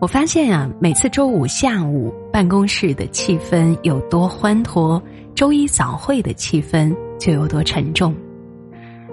我发现呀，每次周五下午办公室的气氛有多欢脱，周一早会的气氛就有多沉重。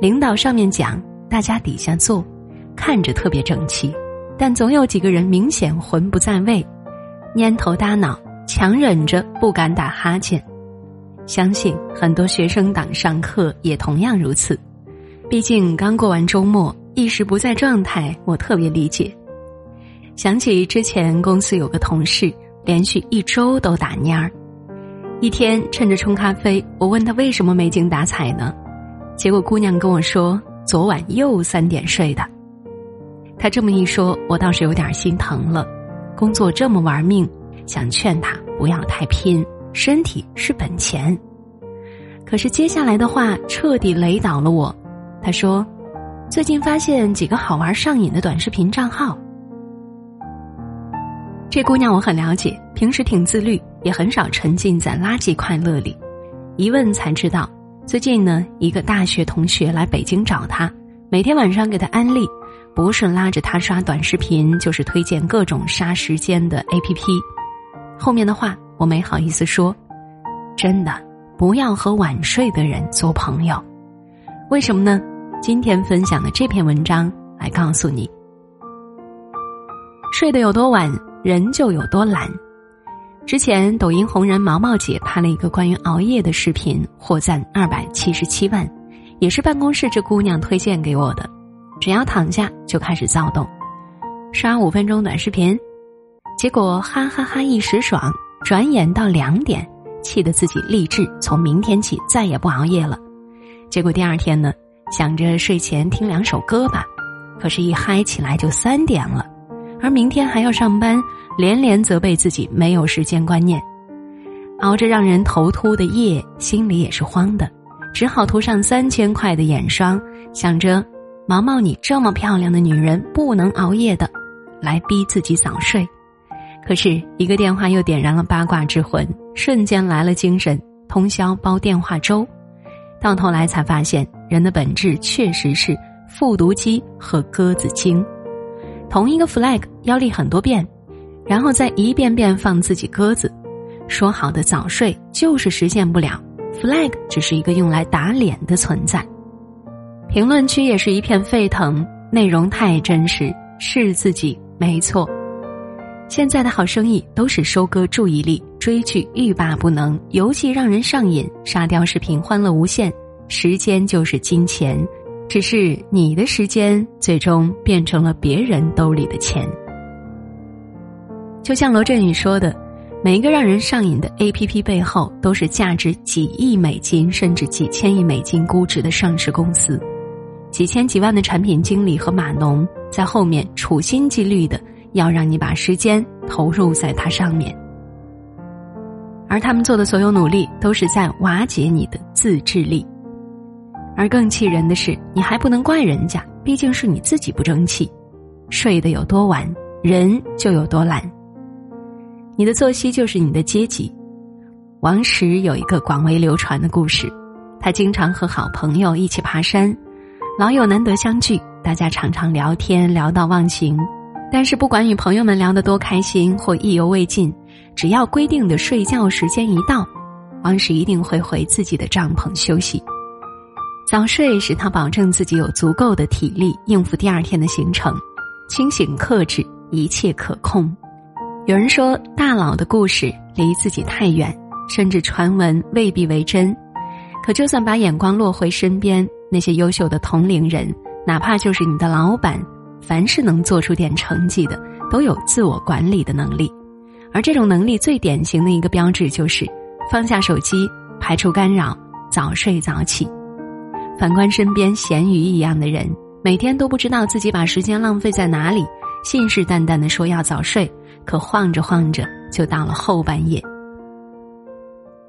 领导上面讲，大家底下坐，看着特别整齐，但总有几个人明显魂不在位，蔫头耷脑，强忍着不敢打哈欠。相信很多学生党上课也同样如此，毕竟刚过完周末，一时不在状态，我特别理解。想起之前公司有个同事，连续一周都打蔫儿。一天趁着冲咖啡，我问他为什么没精打采呢？结果姑娘跟我说，昨晚又三点睡的。他这么一说，我倒是有点心疼了。工作这么玩命，想劝他不要太拼，身体是本钱。可是接下来的话彻底雷倒了我。他说，最近发现几个好玩上瘾的短视频账号。这姑娘我很了解，平时挺自律，也很少沉浸在垃圾快乐里。一问才知道，最近呢，一个大学同学来北京找她，每天晚上给她安利，不是拉着她刷短视频，就是推荐各种杀时间的 APP。后面的话我没好意思说，真的不要和晚睡的人做朋友。为什么呢？今天分享的这篇文章来告诉你，睡得有多晚。人就有多懒。之前抖音红人毛毛姐拍了一个关于熬夜的视频，获赞二百七十七万，也是办公室这姑娘推荐给我的。只要躺下就开始躁动，刷五分钟短视频，结果哈哈哈一时爽，转眼到两点，气得自己立志从明天起再也不熬夜了。结果第二天呢，想着睡前听两首歌吧，可是，一嗨起来就三点了。而明天还要上班，连连责备自己没有时间观念，熬着让人头秃的夜，心里也是慌的，只好涂上三千块的眼霜，想着毛毛你这么漂亮的女人不能熬夜的，来逼自己早睡。可是一个电话又点燃了八卦之魂，瞬间来了精神，通宵煲电话粥，到头来才发现人的本质确实是复读机和鸽子精。同一个 flag 要立很多遍，然后再一遍遍放自己鸽子。说好的早睡就是实现不了，flag 只是一个用来打脸的存在。评论区也是一片沸腾，内容太真实，是自己没错。现在的好生意都是收割注意力，追剧欲罢不能，游戏让人上瘾，沙雕视频欢乐无限，时间就是金钱。只是你的时间最终变成了别人兜里的钱，就像罗振宇说的，每一个让人上瘾的 A P P 背后，都是价值几亿美金甚至几千亿美金估值的上市公司，几千几万的产品经理和码农在后面处心积虑的要让你把时间投入在它上面，而他们做的所有努力，都是在瓦解你的自制力。而更气人的是，你还不能怪人家，毕竟是你自己不争气，睡得有多晚，人就有多懒。你的作息就是你的阶级。王石有一个广为流传的故事，他经常和好朋友一起爬山，老友难得相聚，大家常常聊天聊到忘情，但是不管与朋友们聊得多开心或意犹未尽，只要规定的睡觉时间一到，王石一定会回自己的帐篷休息。早睡使他保证自己有足够的体力应付第二天的行程，清醒克制，一切可控。有人说，大佬的故事离自己太远，甚至传闻未必为真。可就算把眼光落回身边，那些优秀的同龄人，哪怕就是你的老板，凡是能做出点成绩的，都有自我管理的能力。而这种能力最典型的一个标志，就是放下手机，排除干扰，早睡早起。反观身边咸鱼一样的人，每天都不知道自己把时间浪费在哪里，信誓旦旦的说要早睡，可晃着晃着就到了后半夜。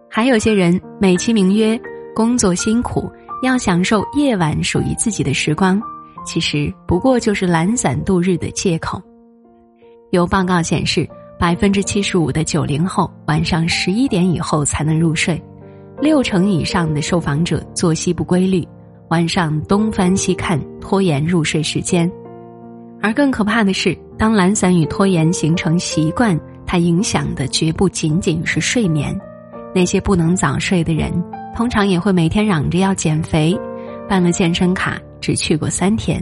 还有些人美其名曰工作辛苦，要享受夜晚属于自己的时光，其实不过就是懒散度日的借口。有报告显示，百分之七十五的九零后晚上十一点以后才能入睡，六成以上的受访者作息不规律，晚上东翻西看，拖延入睡时间。而更可怕的是，当懒散与拖延形成习惯，它影响的绝不仅仅是睡眠。那些不能早睡的人，通常也会每天嚷着要减肥，办了健身卡只去过三天，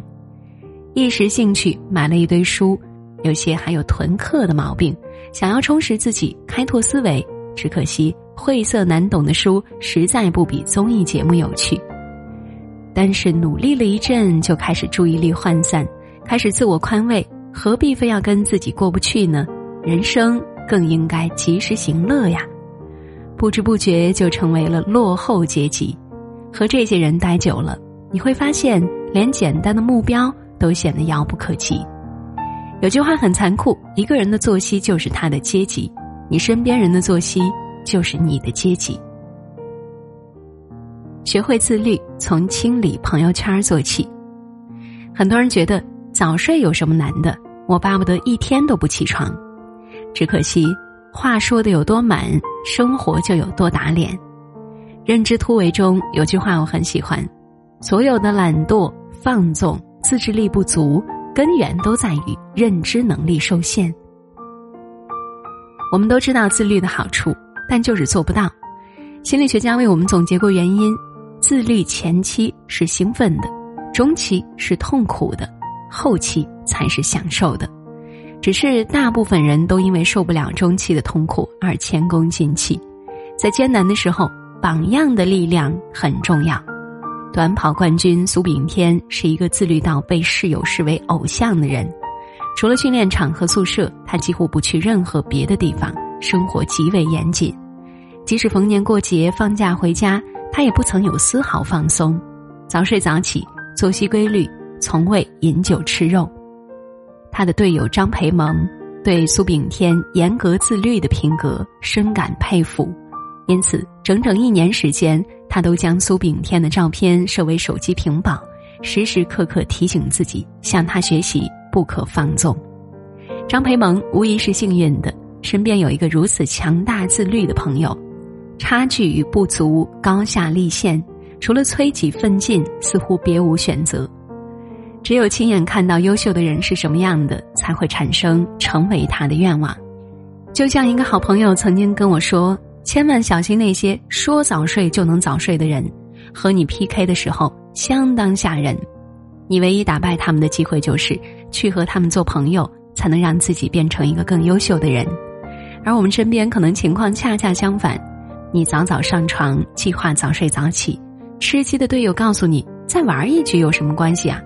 一时兴趣买了一堆书，有些还有囤课的毛病，想要充实自己，开拓思维。只可惜晦涩难懂的书实在不比综艺节目有趣。但是努力了一阵，就开始注意力涣散，开始自我宽慰，何必非要跟自己过不去呢？人生更应该及时行乐呀。不知不觉就成为了落后阶级，和这些人待久了，你会发现连简单的目标都显得遥不可及。有句话很残酷：一个人的作息就是他的阶级，你身边人的作息就是你的阶级。学会自律，从清理朋友圈做起。很多人觉得早睡有什么难的？我巴不得一天都不起床，只可惜。话说的有多满，生活就有多打脸。认知突围中有句话我很喜欢：所有的懒惰、放纵、自制力不足，根源都在于认知能力受限。我们都知道自律的好处，但就是做不到。心理学家为我们总结过原因：自律前期是兴奋的，中期是痛苦的，后期才是享受的。只是大部分人都因为受不了中期的痛苦而前功尽弃，在艰难的时候，榜样的力量很重要。短跑冠军苏炳添是一个自律到被室友视为偶像的人，除了训练场和宿舍，他几乎不去任何别的地方，生活极为严谨。即使逢年过节放假回家，他也不曾有丝毫放松，早睡早起，作息规律，从未饮酒吃肉。他的队友张培萌对苏炳添严格自律的品格深感佩服，因此整整一年时间，他都将苏炳添的照片设为手机屏保，时时刻刻提醒自己向他学习，不可放纵。张培萌无疑是幸运的，身边有一个如此强大自律的朋友，差距与不足高下立现，除了催己奋进，似乎别无选择。只有亲眼看到优秀的人是什么样的，才会产生成为他的愿望。就像一个好朋友曾经跟我说：“千万小心那些说早睡就能早睡的人，和你 PK 的时候相当吓人。你唯一打败他们的机会就是去和他们做朋友，才能让自己变成一个更优秀的人。而我们身边可能情况恰恰相反，你早早上床，计划早睡早起，吃鸡的队友告诉你再玩一局有什么关系啊？”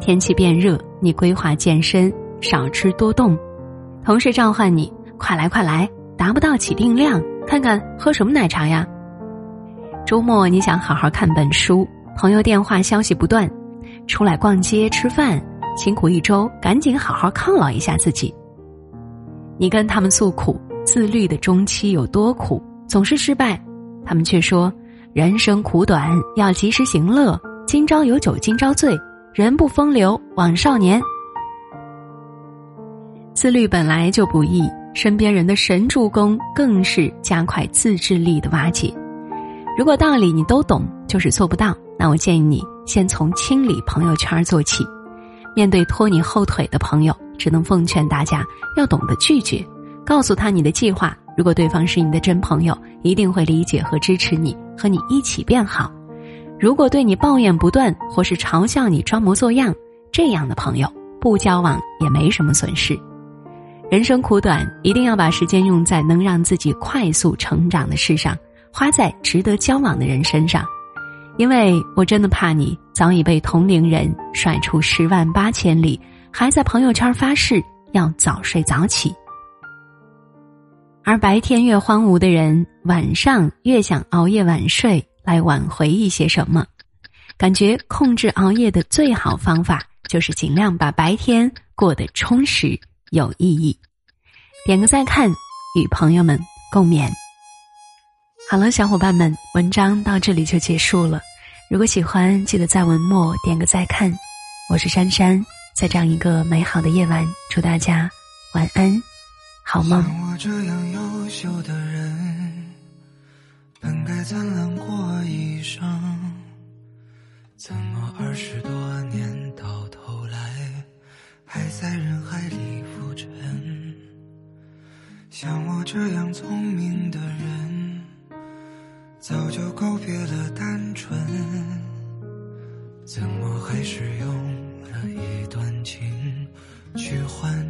天气变热，你规划健身，少吃多动；同事召唤你，快来快来，达不到起定量，看看喝什么奶茶呀。周末你想好好看本书，朋友电话消息不断，出来逛街吃饭，辛苦一周，赶紧好好犒劳一下自己。你跟他们诉苦，自律的中期有多苦，总是失败，他们却说人生苦短，要及时行乐，今朝有酒今朝醉。人不风流枉少年。自律本来就不易，身边人的神助攻更是加快自制力的瓦解。如果道理你都懂，就是做不到，那我建议你先从清理朋友圈做起。面对拖你后腿的朋友，只能奉劝大家要懂得拒绝，告诉他你的计划。如果对方是你的真朋友，一定会理解和支持你，和你一起变好。如果对你抱怨不断，或是嘲笑你装模作样，这样的朋友不交往也没什么损失。人生苦短，一定要把时间用在能让自己快速成长的事上，花在值得交往的人身上。因为我真的怕你早已被同龄人甩出十万八千里，还在朋友圈发誓要早睡早起。而白天越荒芜的人，晚上越想熬夜晚睡。来挽回一些什么？感觉控制熬夜的最好方法就是尽量把白天过得充实有意义。点个再看，与朋友们共勉。好了，小伙伴们，文章到这里就结束了。如果喜欢，记得在文末点个再看。我是珊珊，在这样一个美好的夜晚，祝大家晚安，好梦。像我这样优秀的人，本该灿烂过一生，怎么二十多年到头来，还在人海里浮沉？像我这样聪明的人。早就告别了单纯，怎么还是用了一段情去换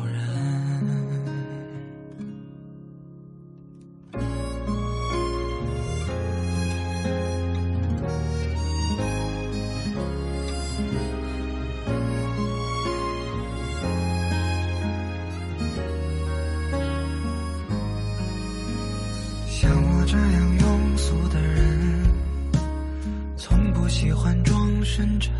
这样庸俗的人，从不喜欢装深沉。